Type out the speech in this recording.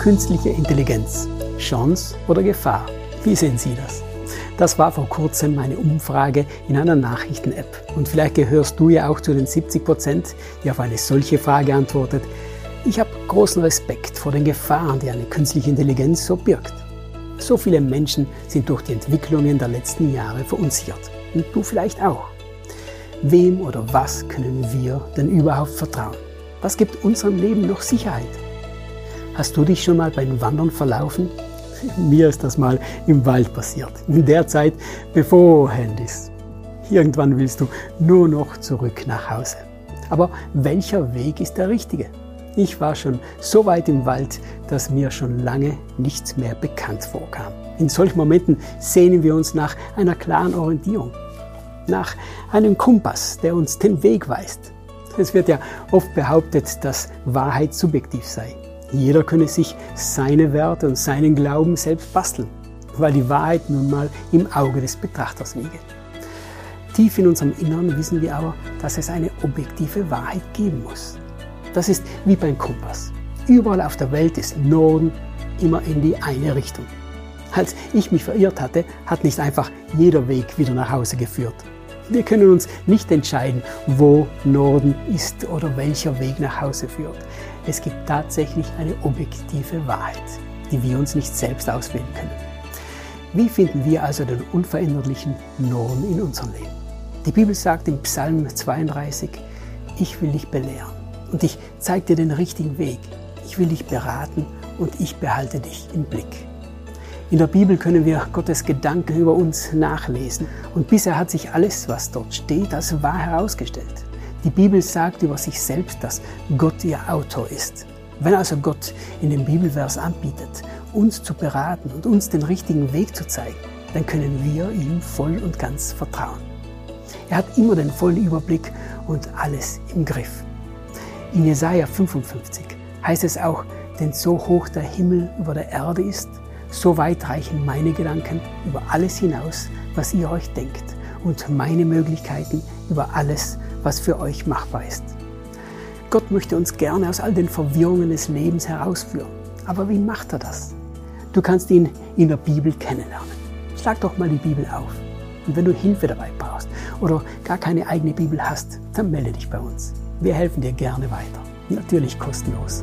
Künstliche Intelligenz. Chance oder Gefahr? Wie sehen Sie das? Das war vor kurzem eine Umfrage in einer Nachrichten-App. Und vielleicht gehörst du ja auch zu den 70 Prozent, die auf eine solche Frage antwortet. Ich habe großen Respekt vor den Gefahren, die eine künstliche Intelligenz so birgt. So viele Menschen sind durch die Entwicklungen der letzten Jahre verunsichert. Und du vielleicht auch. Wem oder was können wir denn überhaupt vertrauen? Was gibt unserem Leben noch Sicherheit? Hast du dich schon mal beim Wandern verlaufen? Mir ist das mal im Wald passiert. In der Zeit, bevor Handys. Irgendwann willst du nur noch zurück nach Hause. Aber welcher Weg ist der richtige? Ich war schon so weit im Wald, dass mir schon lange nichts mehr bekannt vorkam. In solchen Momenten sehnen wir uns nach einer klaren Orientierung, nach einem Kompass, der uns den Weg weist. Es wird ja oft behauptet, dass Wahrheit subjektiv sei. Jeder könne sich seine Werte und seinen Glauben selbst basteln, weil die Wahrheit nun mal im Auge des Betrachters liege. Tief in unserem Innern wissen wir aber, dass es eine objektive Wahrheit geben muss. Das ist wie beim Kompass. Überall auf der Welt ist Norden immer in die eine Richtung. Als ich mich verirrt hatte, hat nicht einfach jeder Weg wieder nach Hause geführt. Wir können uns nicht entscheiden, wo Norden ist oder welcher Weg nach Hause führt. Es gibt tatsächlich eine objektive Wahrheit, die wir uns nicht selbst auswählen können. Wie finden wir also den unveränderlichen Norden in unserem Leben? Die Bibel sagt im Psalm 32, ich will dich belehren und ich zeige dir den richtigen Weg. Ich will dich beraten und ich behalte dich im Blick. In der Bibel können wir Gottes Gedanken über uns nachlesen und bisher hat sich alles, was dort steht, als wahr herausgestellt. Die Bibel sagt über sich selbst, dass Gott ihr Autor ist. Wenn also Gott in dem Bibelvers anbietet, uns zu beraten und uns den richtigen Weg zu zeigen, dann können wir ihm voll und ganz vertrauen. Er hat immer den vollen Überblick und alles im Griff. In Jesaja 55 heißt es auch, denn so hoch der Himmel über der Erde ist, so weit reichen meine Gedanken über alles hinaus, was ihr euch denkt, und meine Möglichkeiten über alles, was für euch machbar ist. Gott möchte uns gerne aus all den Verwirrungen des Lebens herausführen. Aber wie macht er das? Du kannst ihn in der Bibel kennenlernen. Schlag doch mal die Bibel auf. Und wenn du Hilfe dabei brauchst oder gar keine eigene Bibel hast, dann melde dich bei uns. Wir helfen dir gerne weiter. Natürlich kostenlos.